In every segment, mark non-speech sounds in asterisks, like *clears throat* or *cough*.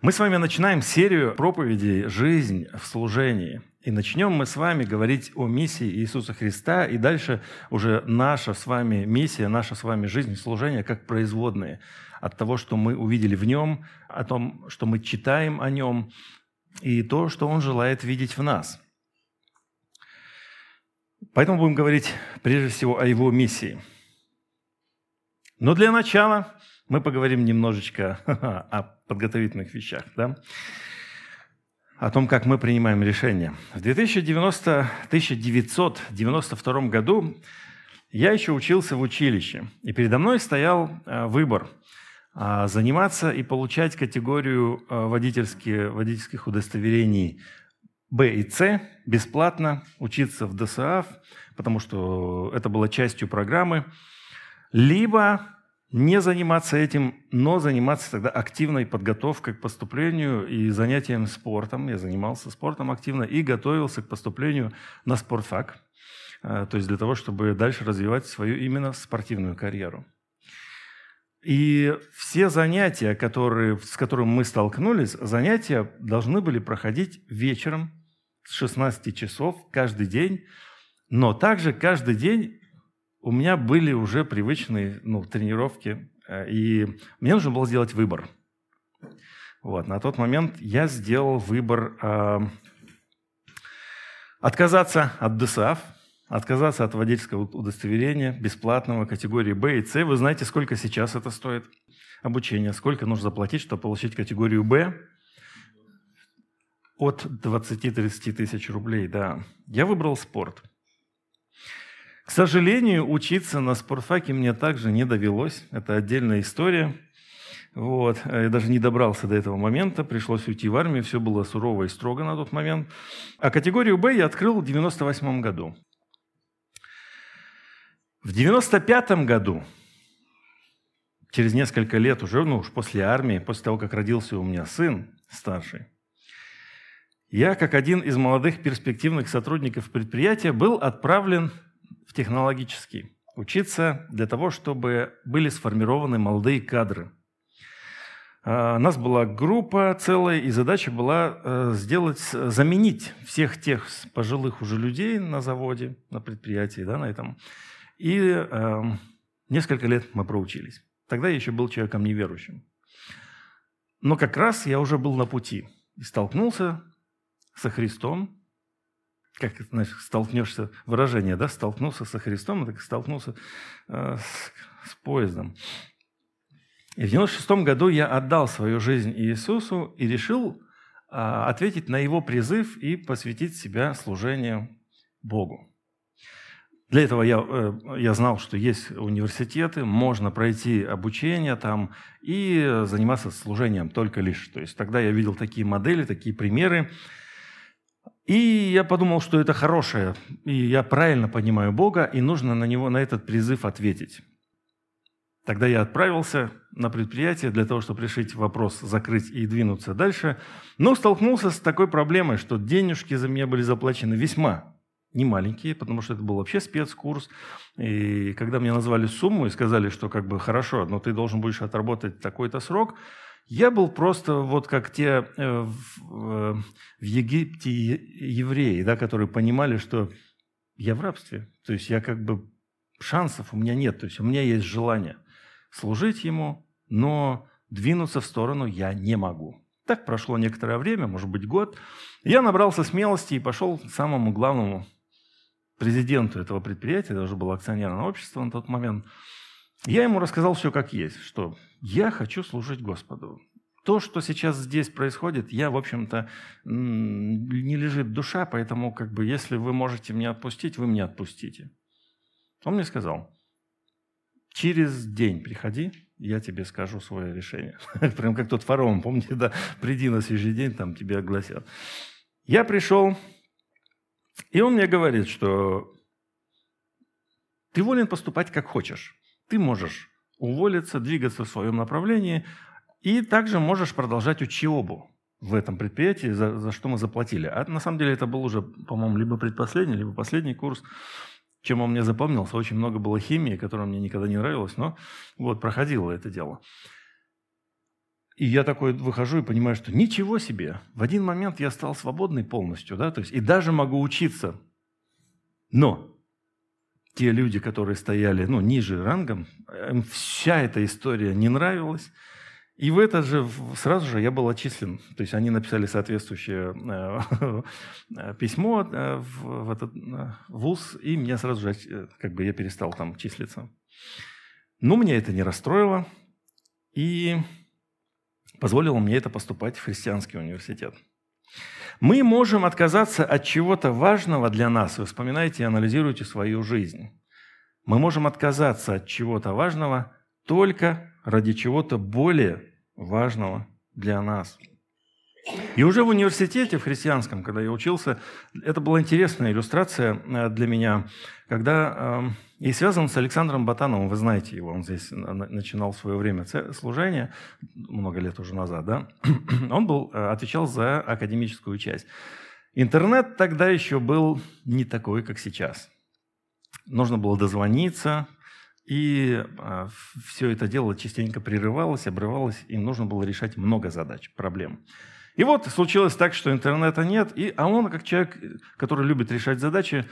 Мы с вами начинаем серию проповедей «Жизнь в служении». И начнем мы с вами говорить о миссии Иисуса Христа, и дальше уже наша с вами миссия, наша с вами жизнь, служение как производные от того, что мы увидели в Нем, о том, что мы читаем о Нем, и то, что Он желает видеть в нас. Поэтому будем говорить прежде всего о Его миссии. Но для начала мы поговорим немножечко *laughs* о подготовительных вещах. Да? О том, как мы принимаем решения. В 2090, 1992 году я еще учился в училище, и передо мной стоял э, выбор а, заниматься и получать категорию э, водительских, удостоверений Б и С бесплатно, учиться в ДСАФ, потому что это было частью программы, либо не заниматься этим, но заниматься тогда активной подготовкой к поступлению и занятием спортом. Я занимался спортом активно и готовился к поступлению на спортфак, э, то есть для того, чтобы дальше развивать свою именно спортивную карьеру. И все занятия, которые, с которыми мы столкнулись, занятия должны были проходить вечером с 16 часов каждый день, но также каждый день у меня были уже привычные ну, тренировки, э, и мне нужно было сделать выбор. Вот, на тот момент я сделал выбор э, отказаться от ДСАФ, отказаться от водительского удостоверения бесплатного категории Б и С. Вы знаете, сколько сейчас это стоит обучение, сколько нужно заплатить, чтобы получить категорию Б? От 20-30 тысяч рублей, да. Я выбрал спорт – к сожалению, учиться на спортфаке мне также не довелось. Это отдельная история. Вот. Я даже не добрался до этого момента, пришлось уйти в армию, все было сурово и строго на тот момент. А категорию «Б» я открыл в 98 году. В 95 году, через несколько лет уже, ну уж после армии, после того, как родился у меня сын старший, я, как один из молодых перспективных сотрудников предприятия, был отправлен в технологический. Учиться для того, чтобы были сформированы молодые кадры. А, у нас была группа целая, и задача была э, сделать, заменить всех тех пожилых уже людей на заводе, на предприятии, да, на этом. И э, несколько лет мы проучились. Тогда я еще был человеком неверующим. Но как раз я уже был на пути и столкнулся со Христом, как знаешь, столкнешься, выражение, да, столкнулся со Христом, так столкнулся э, с, с поездом. И в 96 году я отдал свою жизнь Иисусу и решил э, ответить на его призыв и посвятить себя служению Богу. Для этого я, э, я знал, что есть университеты, можно пройти обучение там и заниматься служением только лишь. То есть тогда я видел такие модели, такие примеры, и я подумал, что это хорошее, и я правильно понимаю Бога, и нужно на него, на этот призыв ответить. Тогда я отправился на предприятие для того, чтобы решить вопрос, закрыть и двинуться дальше, но столкнулся с такой проблемой, что денежки за меня были заплачены весьма не маленькие, потому что это был вообще спецкурс. И когда мне назвали сумму и сказали, что как бы хорошо, но ты должен будешь отработать такой-то срок, я был просто вот как те э, в, в Египте евреи, да, которые понимали, что я в рабстве. То есть я как бы шансов у меня нет. То есть у меня есть желание служить ему, но двинуться в сторону я не могу. Так прошло некоторое время, может быть год. Я набрался смелости и пошел к самому главному президенту этого предприятия, уже было акционерное общество на тот момент. Я ему рассказал все как есть, что я хочу служить Господу. То, что сейчас здесь происходит, я, в общем-то, не лежит душа, поэтому, как бы, если вы можете меня отпустить, вы меня отпустите. Он мне сказал, через день приходи, я тебе скажу свое решение. *laughs* Прям как тот фараон, помните, да, приди на свежий день, там тебе огласят. Я пришел, и он мне говорит, что ты волен поступать как хочешь. Ты можешь уволиться, двигаться в своем направлении, и также можешь продолжать учебу в этом предприятии, за, за что мы заплатили. А на самом деле это был уже, по-моему, либо предпоследний, либо последний курс. Чем он мне запомнился, очень много было химии, которая мне никогда не нравилась, но вот проходило это дело. И я такой выхожу и понимаю, что ничего себе, в один момент я стал свободный полностью, да, то есть и даже могу учиться. Но те люди, которые стояли, ну, ниже рангом, им вся эта история не нравилась. И в это же сразу же я был отчислен. То есть они написали соответствующее э, *laughs* письмо э, в этот э, вуз, и меня сразу же, как бы я перестал там числиться. Но меня это не расстроило. И позволило мне это поступать в христианский университет. Мы можем отказаться от чего-то важного для нас. Вы вспоминаете и анализируете свою жизнь. Мы можем отказаться от чего-то важного только ради чего-то более важного для нас. И уже в университете, в христианском, когда я учился, это была интересная иллюстрация э, для меня, когда эм, и связан с Александром Батановым, вы знаете его, он здесь начинал свое время служения, много лет уже назад, да? *clears throat* Он был, э, отвечал за академическую часть. Интернет тогда еще был не такой, как сейчас. Нужно было дозвониться, и э, все это дело частенько прерывалось, обрывалось, им нужно было решать много задач, проблем. И вот случилось так, что интернета нет, и, а он, как человек, который любит решать задачи,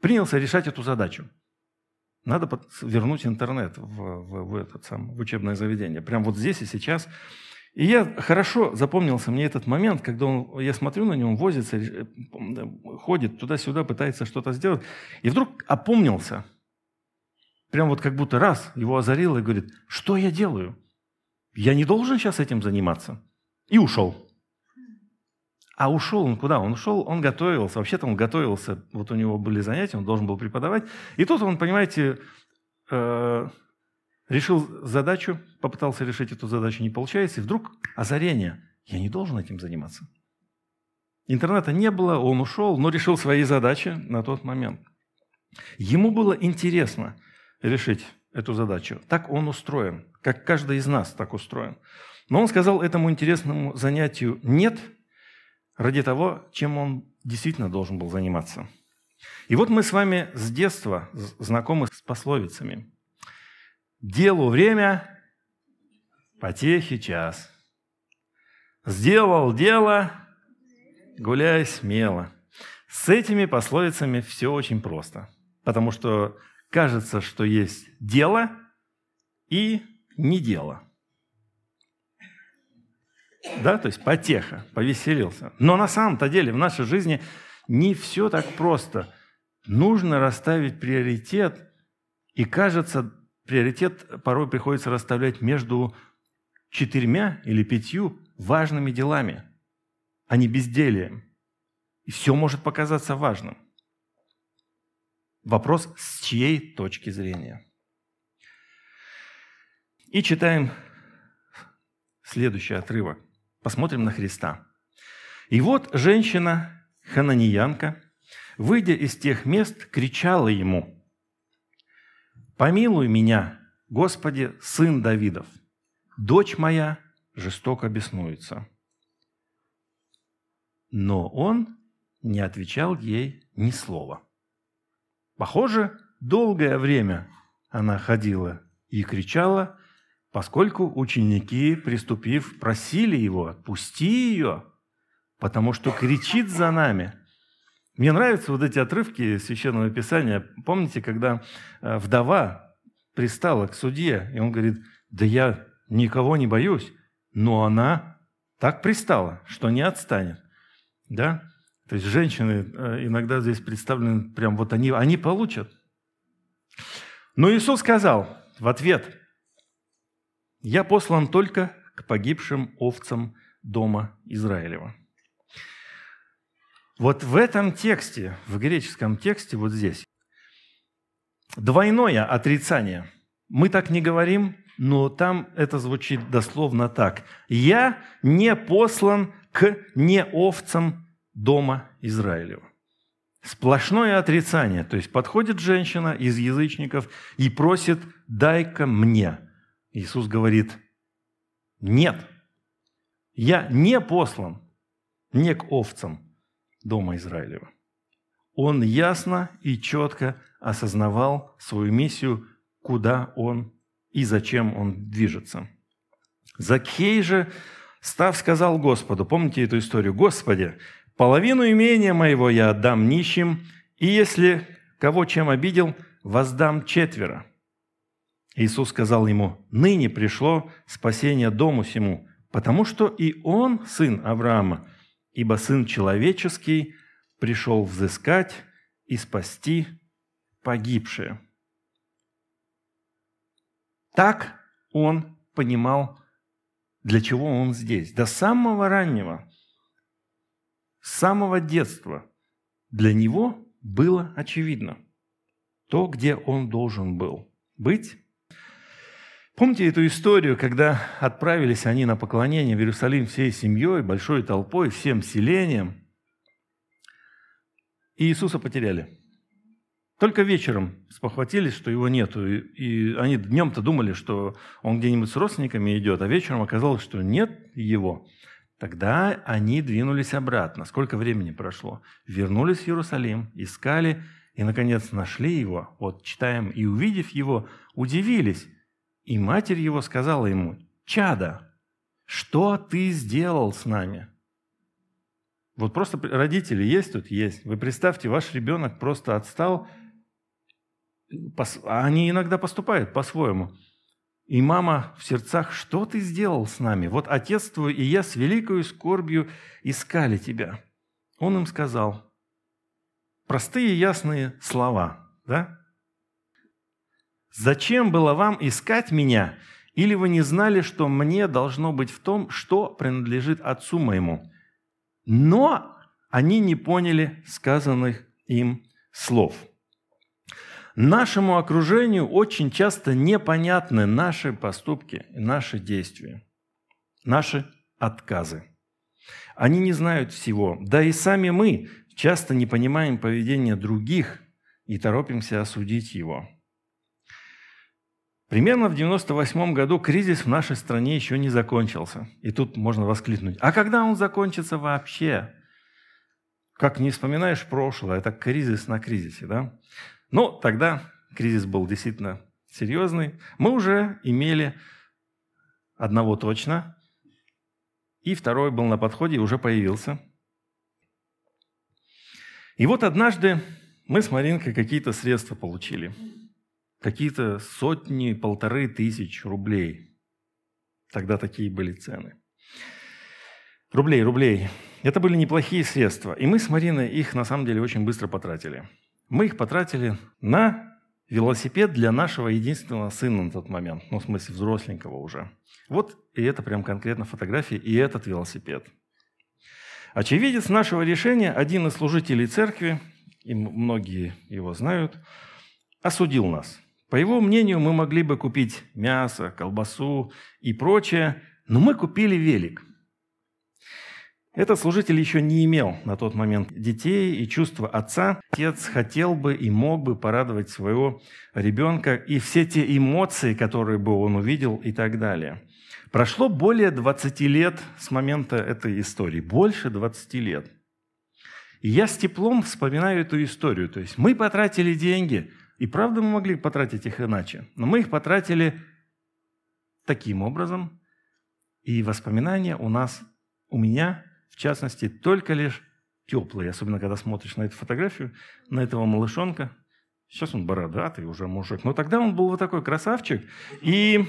принялся решать эту задачу. Надо вернуть интернет в, в, в, этот сам, в учебное заведение. Прям вот здесь и сейчас. И я хорошо запомнился мне этот момент, когда он, я смотрю на него, он возится, э, ходит туда-сюда, пытается что-то сделать. И вдруг опомнился. Прям вот как будто раз его озарило и говорит, что я делаю? Я не должен сейчас этим заниматься. И ушел. А ушел он куда? Он ушел, он готовился. Вообще-то он готовился, вот у него были занятия, он должен был преподавать. И тут он, понимаете, э, решил задачу, попытался решить эту задачу, не получается, и вдруг озарение. Я не должен этим заниматься. Интернета не было, он ушел, но решил свои задачи на тот момент. Ему было интересно решить эту задачу. Так он устроен, как каждый из нас так устроен. Но он сказал этому интересному занятию «нет», ради того, чем он действительно должен был заниматься. И вот мы с вами с детства знакомы с пословицами. «Делу время, потехи час». «Сделал дело, гуляй смело». С этими пословицами все очень просто, потому что кажется, что есть дело и не дело. Да, то есть потеха, повеселился. Но на самом-то деле в нашей жизни не все так просто. Нужно расставить приоритет, и кажется, приоритет порой приходится расставлять между четырьмя или пятью важными делами, а не безделием. И все может показаться важным. Вопрос, с чьей точки зрения. И читаем следующий отрывок. Посмотрим на Христа. И вот женщина, хананиянка, выйдя из тех мест, кричала ему, «Помилуй меня, Господи, сын Давидов, дочь моя жестоко беснуется». Но он не отвечал ей ни слова. Похоже, долгое время она ходила и кричала, поскольку ученики, приступив, просили его, отпусти ее, потому что кричит за нами. Мне нравятся вот эти отрывки Священного Писания. Помните, когда э, вдова пристала к судье, и он говорит, да я никого не боюсь, но она так пристала, что не отстанет. Да? То есть женщины э, иногда здесь представлены, прям вот они, они получат. Но Иисус сказал в ответ – я послан только к погибшим овцам дома Израилева. Вот в этом тексте, в греческом тексте, вот здесь, двойное отрицание. Мы так не говорим, но там это звучит дословно так. «Я не послан к неовцам дома Израилева». Сплошное отрицание. То есть подходит женщина из язычников и просит «дай-ка мне». Иисус говорит, нет, я не послан не к овцам дома Израилева. Он ясно и четко осознавал свою миссию, куда он и зачем он движется. Закхей же, став, сказал Господу, помните эту историю, «Господи, половину имения моего я отдам нищим, и если кого чем обидел, воздам четверо». Иисус сказал ему, «Ныне пришло спасение дому сему, потому что и он сын Авраама, ибо сын человеческий пришел взыскать и спасти погибшие». Так он понимал, для чего он здесь. До самого раннего, с самого детства для него было очевидно то, где он должен был быть. Помните эту историю, когда отправились они на поклонение в Иерусалим всей семьей, большой толпой, всем селением, и Иисуса потеряли – только вечером спохватились, что его нету. И, и они днем-то думали, что он где-нибудь с родственниками идет, а вечером оказалось, что нет его. Тогда они двинулись обратно. Сколько времени прошло? Вернулись в Иерусалим, искали и, наконец, нашли его. Вот читаем, и увидев его, удивились. И матерь его сказала ему, «Чада, что ты сделал с нами?» Вот просто родители есть тут? Есть. Вы представьте, ваш ребенок просто отстал они иногда поступают по-своему. И мама в сердцах, что ты сделал с нами? Вот отец твой и я с великой скорбью искали тебя. Он им сказал, простые ясные слова, да? Зачем было вам искать меня? Или вы не знали, что мне должно быть в том, что принадлежит отцу моему? Но они не поняли сказанных им слов – Нашему окружению очень часто непонятны наши поступки, наши действия, наши отказы. Они не знают всего. Да и сами мы часто не понимаем поведения других и торопимся осудить его. Примерно в 98 году кризис в нашей стране еще не закончился. И тут можно воскликнуть, а когда он закончится вообще? Как не вспоминаешь прошлое, это кризис на кризисе, да? Но тогда кризис был действительно серьезный. Мы уже имели одного точно, и второй был на подходе и уже появился. И вот однажды мы с Маринкой какие-то средства получили. Какие-то сотни, полторы тысяч рублей. Тогда такие были цены. Рублей, рублей. Это были неплохие средства. И мы с Мариной их на самом деле очень быстро потратили – мы их потратили на велосипед для нашего единственного сына на тот момент, ну, в смысле, взросленького уже. Вот и это прям конкретно фотографии, и этот велосипед. Очевидец нашего решения, один из служителей церкви, и многие его знают, осудил нас. По его мнению, мы могли бы купить мясо, колбасу и прочее, но мы купили велик. Этот служитель еще не имел на тот момент детей и чувства отца. Отец хотел бы и мог бы порадовать своего ребенка и все те эмоции, которые бы он увидел и так далее. Прошло более 20 лет с момента этой истории, больше 20 лет. И я с теплом вспоминаю эту историю. То есть мы потратили деньги, и правда мы могли потратить их иначе, но мы их потратили таким образом, и воспоминания у нас, у меня – в частности, только лишь теплые, особенно когда смотришь на эту фотографию, на этого малышонка. Сейчас он бородатый уже мужик, но тогда он был вот такой красавчик. И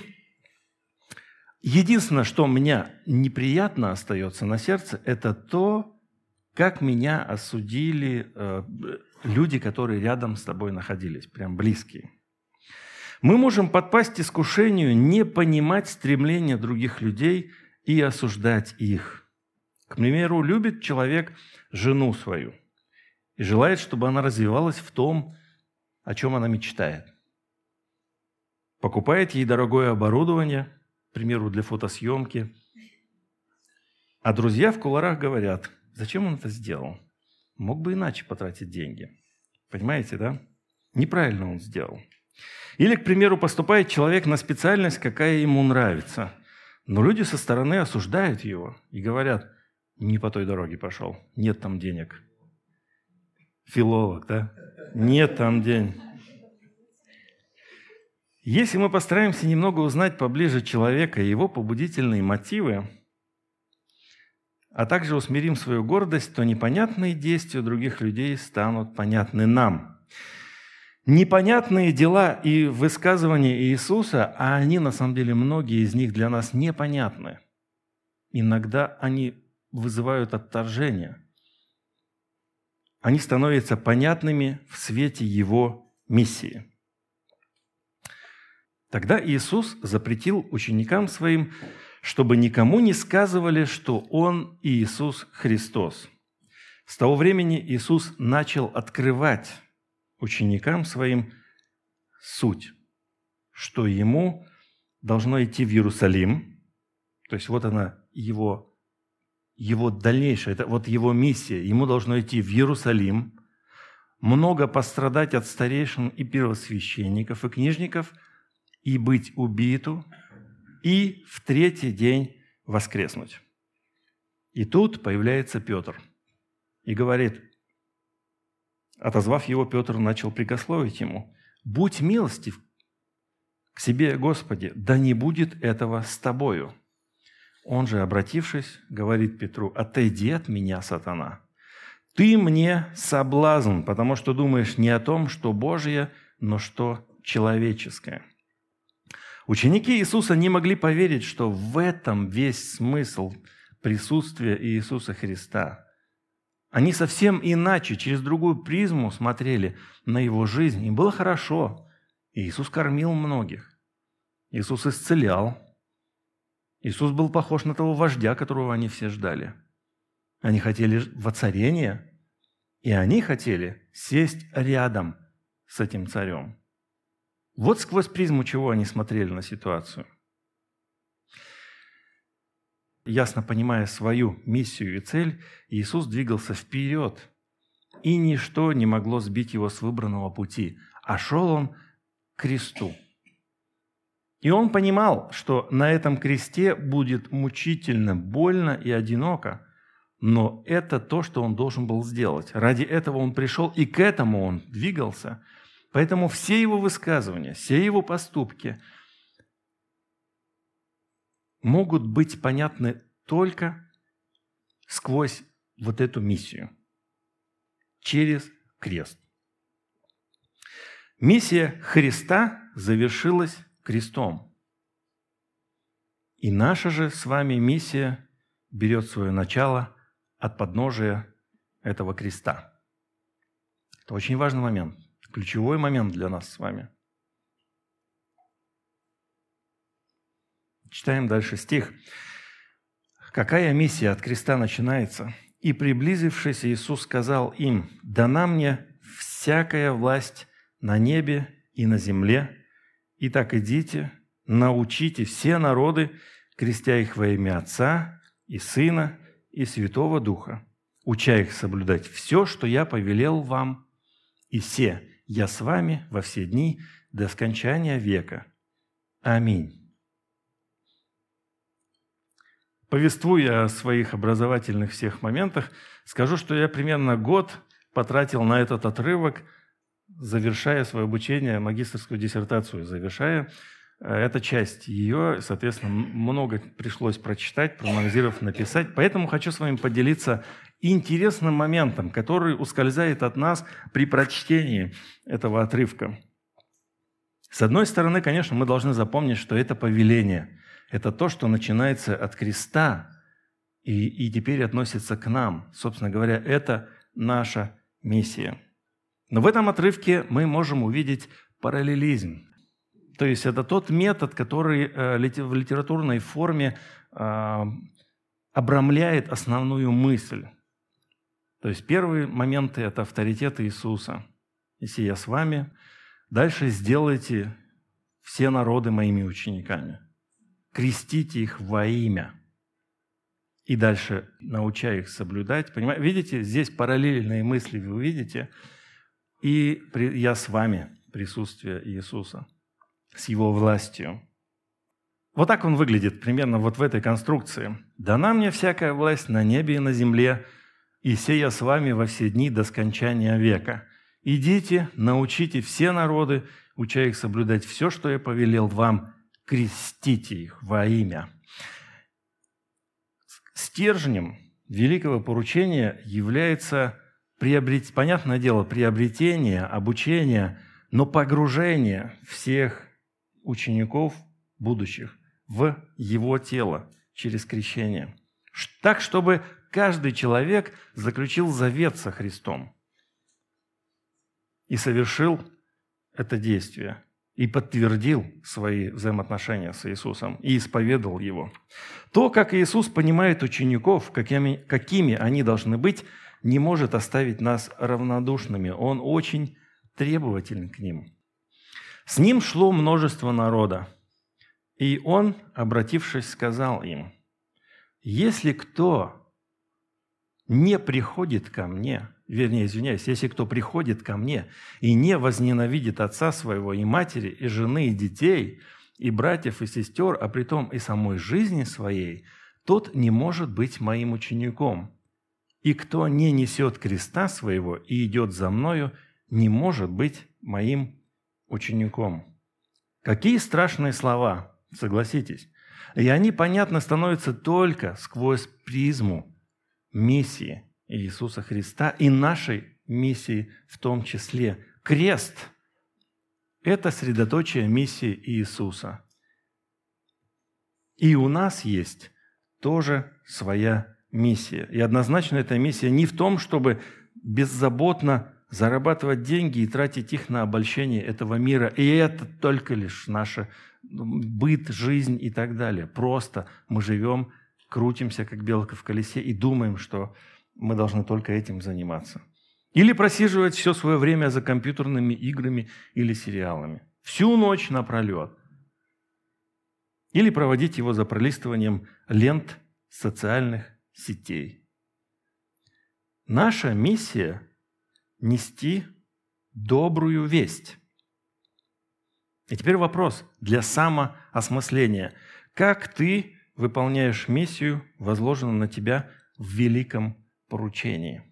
единственное, что у меня неприятно остается на сердце, это то, как меня осудили э, люди, которые рядом с тобой находились, прям близкие. Мы можем подпасть искушению не понимать стремления других людей и осуждать их – к примеру, любит человек жену свою и желает, чтобы она развивалась в том, о чем она мечтает. Покупает ей дорогое оборудование, к примеру, для фотосъемки. А друзья в куларах говорят, зачем он это сделал? Мог бы иначе потратить деньги. Понимаете, да? Неправильно он сделал. Или, к примеру, поступает человек на специальность, какая ему нравится. Но люди со стороны осуждают его и говорят, не по той дороге пошел, нет там денег. Филолог, да? Нет там денег. Если мы постараемся немного узнать поближе человека и его побудительные мотивы, а также усмирим свою гордость, то непонятные действия других людей станут понятны нам. Непонятные дела и высказывания Иисуса, а они на самом деле, многие из них для нас непонятны. Иногда они вызывают отторжение. Они становятся понятными в свете Его миссии. Тогда Иисус запретил ученикам своим чтобы никому не сказывали, что Он Иисус Христос. С того времени Иисус начал открывать ученикам своим суть, что Ему должно идти в Иерусалим, то есть вот она, его, его дальнейшая, это вот его миссия, ему должно идти в Иерусалим, много пострадать от старейшин и первосвященников и книжников и быть убиту, и в третий день воскреснуть. И тут появляется Петр и говорит, отозвав его, Петр начал прикословить ему, «Будь милостив к себе, Господи, да не будет этого с тобою». Он же, обратившись, говорит Петру, «Отойди от меня, сатана! Ты мне соблазн, потому что думаешь не о том, что Божье, но что человеческое». Ученики Иисуса не могли поверить, что в этом весь смысл присутствия Иисуса Христа. Они совсем иначе, через другую призму смотрели на Его жизнь. Им было хорошо. Иисус кормил многих. Иисус исцелял. Иисус был похож на того вождя, которого они все ждали. Они хотели воцарения, и они хотели сесть рядом с этим царем. Вот сквозь призму чего они смотрели на ситуацию. Ясно понимая свою миссию и цель, Иисус двигался вперед, и ничто не могло сбить его с выбранного пути, а шел он к кресту. И он понимал, что на этом кресте будет мучительно, больно и одиноко, но это то, что он должен был сделать. Ради этого он пришел, и к этому он двигался – Поэтому все его высказывания, все его поступки могут быть понятны только сквозь вот эту миссию, через крест. Миссия Христа завершилась крестом. И наша же с вами миссия берет свое начало от подножия этого креста. Это очень важный момент. Ключевой момент для нас с вами. Читаем дальше стих. Какая миссия от креста начинается? «И приблизившись, Иисус сказал им, «Дана мне всякая власть на небе и на земле, и так идите, научите все народы, крестя их во имя Отца и Сына и Святого Духа, уча их соблюдать все, что я повелел вам, и все, я с вами во все дни до скончания века. Аминь. Повествуя о своих образовательных всех моментах, скажу, что я примерно год потратил на этот отрывок, завершая свое обучение, магистрскую диссертацию завершая. Э, эта часть ее, соответственно, много пришлось прочитать, проанализировав, написать. Поэтому хочу с вами поделиться интересным моментом, который ускользает от нас при прочтении этого отрывка. С одной стороны, конечно, мы должны запомнить, что это повеление. Это то, что начинается от креста и, и теперь относится к нам. Собственно говоря, это наша миссия. Но в этом отрывке мы можем увидеть параллелизм. То есть это тот метод, который э, в литературной форме э, обрамляет основную мысль. То есть первые моменты – это авторитет Иисуса. Если я с вами, дальше сделайте все народы моими учениками. Крестите их во имя. И дальше научая их соблюдать. Понимаете? Видите, здесь параллельные мысли вы видите. И я с вами, присутствие Иисуса, с Его властью. Вот так он выглядит примерно вот в этой конструкции. «Дана мне всякая власть на небе и на земле, и сея с вами во все дни до скончания века. Идите, научите все народы, уча их соблюдать все, что я повелел вам, крестите их во имя. Стержнем великого поручения является приобрет... понятное дело, приобретение, обучение, но погружение всех учеников будущих в его тело через крещение. Так, чтобы каждый человек заключил завет со Христом и совершил это действие, и подтвердил свои взаимоотношения с Иисусом, и исповедовал Его. То, как Иисус понимает учеников, какими, какими они должны быть, не может оставить нас равнодушными. Он очень требователен к ним. С ним шло множество народа, и он, обратившись, сказал им, «Если кто не приходит ко мне, вернее, извиняюсь, если кто приходит ко мне и не возненавидит отца своего и матери, и жены, и детей, и братьев, и сестер, а при том и самой жизни своей, тот не может быть моим учеником. И кто не несет креста своего и идет за мною, не может быть моим учеником. Какие страшные слова, согласитесь. И они, понятно, становятся только сквозь призму миссии Иисуса Христа и нашей миссии в том числе. Крест – это средоточие миссии Иисуса. И у нас есть тоже своя миссия. И однозначно эта миссия не в том, чтобы беззаботно зарабатывать деньги и тратить их на обольщение этого мира. И это только лишь наша быт, жизнь и так далее. Просто мы живем крутимся, как белка в колесе, и думаем, что мы должны только этим заниматься. Или просиживать все свое время за компьютерными играми или сериалами. Всю ночь напролет. Или проводить его за пролистыванием лент социальных сетей. Наша миссия – нести добрую весть. И теперь вопрос для самоосмысления. Как ты выполняешь миссию, возложенную на тебя в великом поручении.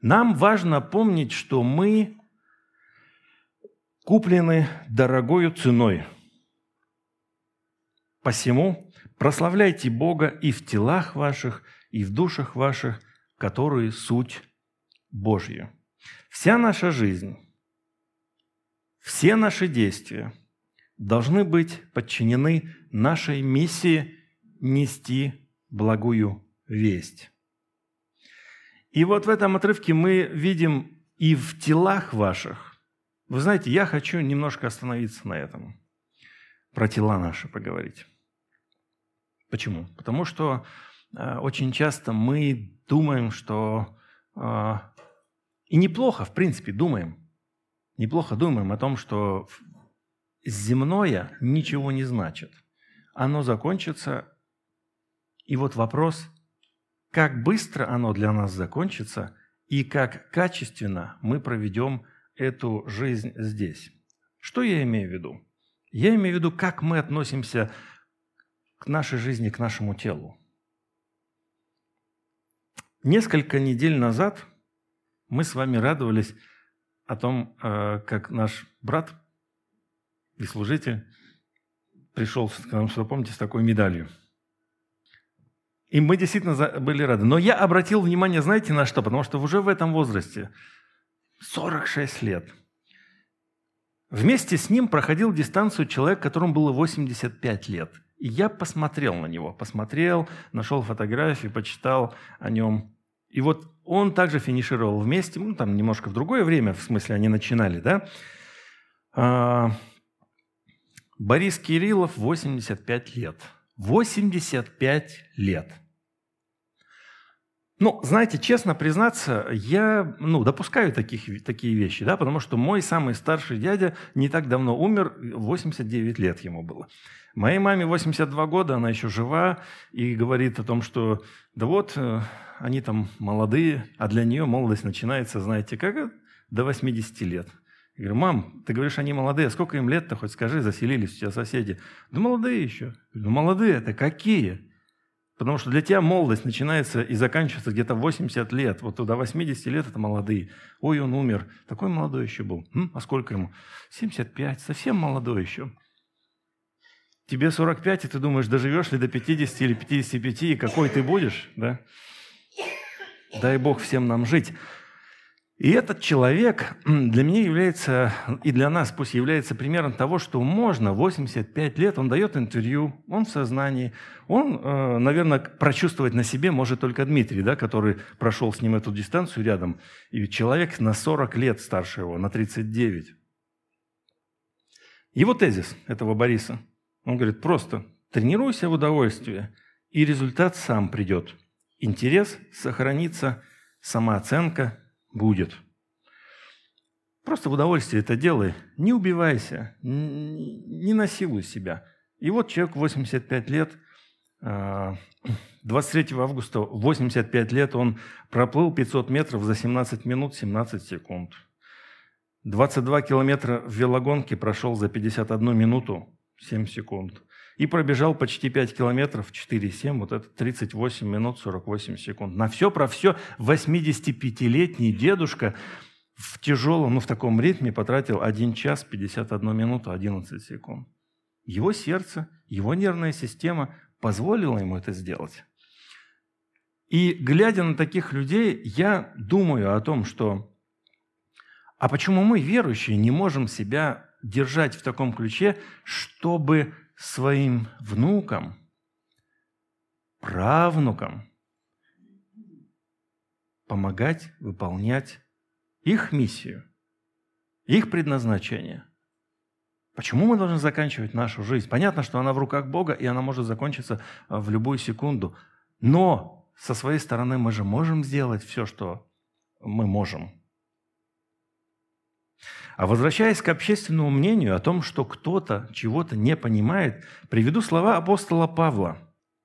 Нам важно помнить, что мы куплены дорогою ценой. Посему прославляйте Бога и в телах ваших, и в душах ваших, которые суть Божью. Вся наша жизнь, все наши действия – должны быть подчинены нашей миссии нести благую весть. И вот в этом отрывке мы видим и в телах ваших. Вы знаете, я хочу немножко остановиться на этом, про тела наши поговорить. Почему? Потому что э, очень часто мы думаем, что... Э, и неплохо, в принципе, думаем, неплохо думаем о том, что земное ничего не значит. Оно закончится. И вот вопрос, как быстро оно для нас закончится и как качественно мы проведем эту жизнь здесь. Что я имею в виду? Я имею в виду, как мы относимся к нашей жизни, к нашему телу. Несколько недель назад мы с вами радовались о том, э, как наш брат и служитель пришел к нам, что помните, с такой медалью. И мы действительно были рады. Но я обратил внимание, знаете, на что? Потому что уже в этом возрасте, 46 лет, вместе с ним проходил дистанцию человек, которому было 85 лет. И я посмотрел на него, посмотрел, нашел фотографии, почитал о нем. И вот он также финишировал вместе, ну, там немножко в другое время, в смысле, они начинали, да, а, Борис Кириллов 85 лет. 85 лет. Ну, знаете, честно признаться, я ну, допускаю таких, такие вещи, да, потому что мой самый старший дядя не так давно умер, 89 лет ему было. Моей маме 82 года, она еще жива, и говорит о том, что да вот, э, они там молодые, а для нее молодость начинается, знаете, как до 80 лет – говорю, мам, ты говоришь, они молодые, сколько им лет-то, хоть скажи, заселились у тебя соседи. Да молодые еще. Ну молодые это какие? Потому что для тебя молодость начинается и заканчивается где-то 80 лет. Вот до 80 лет это молодые. Ой, он умер. Такой молодой еще был. М? А сколько ему? 75. Совсем молодой еще. Тебе 45, и ты думаешь, доживешь ли до 50 или 55, и какой ты будешь, да? Дай Бог всем нам жить. И этот человек для меня является, и для нас пусть является примером того, что можно 85 лет, он дает интервью, он в сознании, он, э, наверное, прочувствовать на себе может только Дмитрий, да, который прошел с ним эту дистанцию рядом. И человек на 40 лет старше его, на 39. Его тезис этого Бориса, он говорит, просто тренируйся в удовольствие, и результат сам придет. Интерес сохранится, самооценка будет. Просто в удовольствие это делай. Не убивайся, не насилуй себя. И вот человек 85 лет, 23 а, *clears throat* августа 85 лет он проплыл 500 метров за 17 минут 17 секунд. 22 километра в велогонке прошел за 51 минуту 7 секунд. И пробежал почти 5 километров 4,7, вот это 38 минут 48 секунд. На все про все 85-летний дедушка в тяжелом, ну в таком ритме потратил 1 час 51 минуту 11 секунд. Его сердце, его нервная система позволила ему это сделать. И глядя на таких людей, я думаю о том, что а почему мы, верующие, не можем себя держать в таком ключе, чтобы своим внукам, правнукам помогать выполнять их миссию, их предназначение. Почему мы должны заканчивать нашу жизнь? Понятно, что она в руках Бога, и она может закончиться а, в любую секунду. Но со своей стороны мы же можем сделать все, что мы можем – а возвращаясь к общественному мнению о том, что кто-то чего-то не понимает, приведу слова апостола Павла,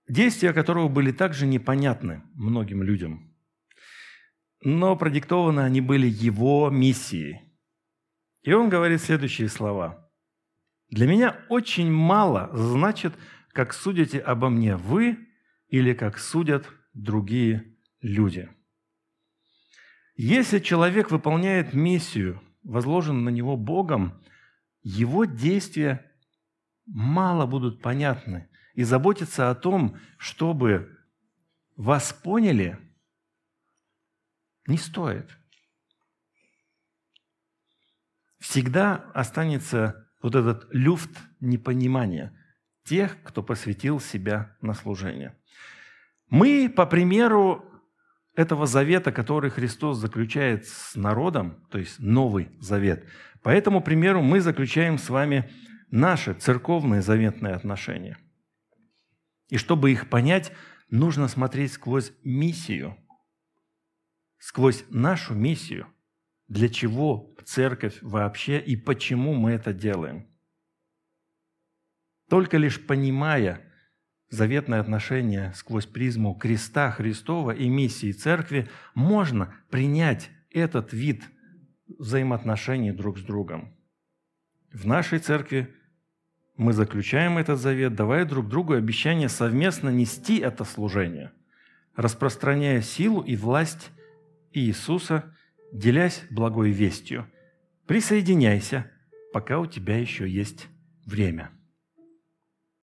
действия которого были также непонятны многим людям. Но продиктованы они были его миссией. И он говорит следующие слова. «Для меня очень мало значит, как судите обо мне вы или как судят другие люди». Если человек выполняет миссию – возложен на него Богом, его действия мало будут понятны. И заботиться о том, чтобы вас поняли, не стоит. Всегда останется вот этот люфт непонимания тех, кто посвятил себя на служение. Мы, по примеру этого завета, который Христос заключает с народом, то есть Новый Завет. По этому примеру мы заключаем с вами наши церковные заветные отношения. И чтобы их понять, нужно смотреть сквозь миссию, сквозь нашу миссию, для чего церковь вообще и почему мы это делаем. Только лишь понимая заветное отношение сквозь призму креста Христова и миссии Церкви, можно принять этот вид взаимоотношений друг с другом. В нашей церкви мы заключаем этот завет, давая друг другу обещание совместно нести это служение, распространяя силу и власть Иисуса, делясь благой вестью. Присоединяйся, пока у тебя еще есть время.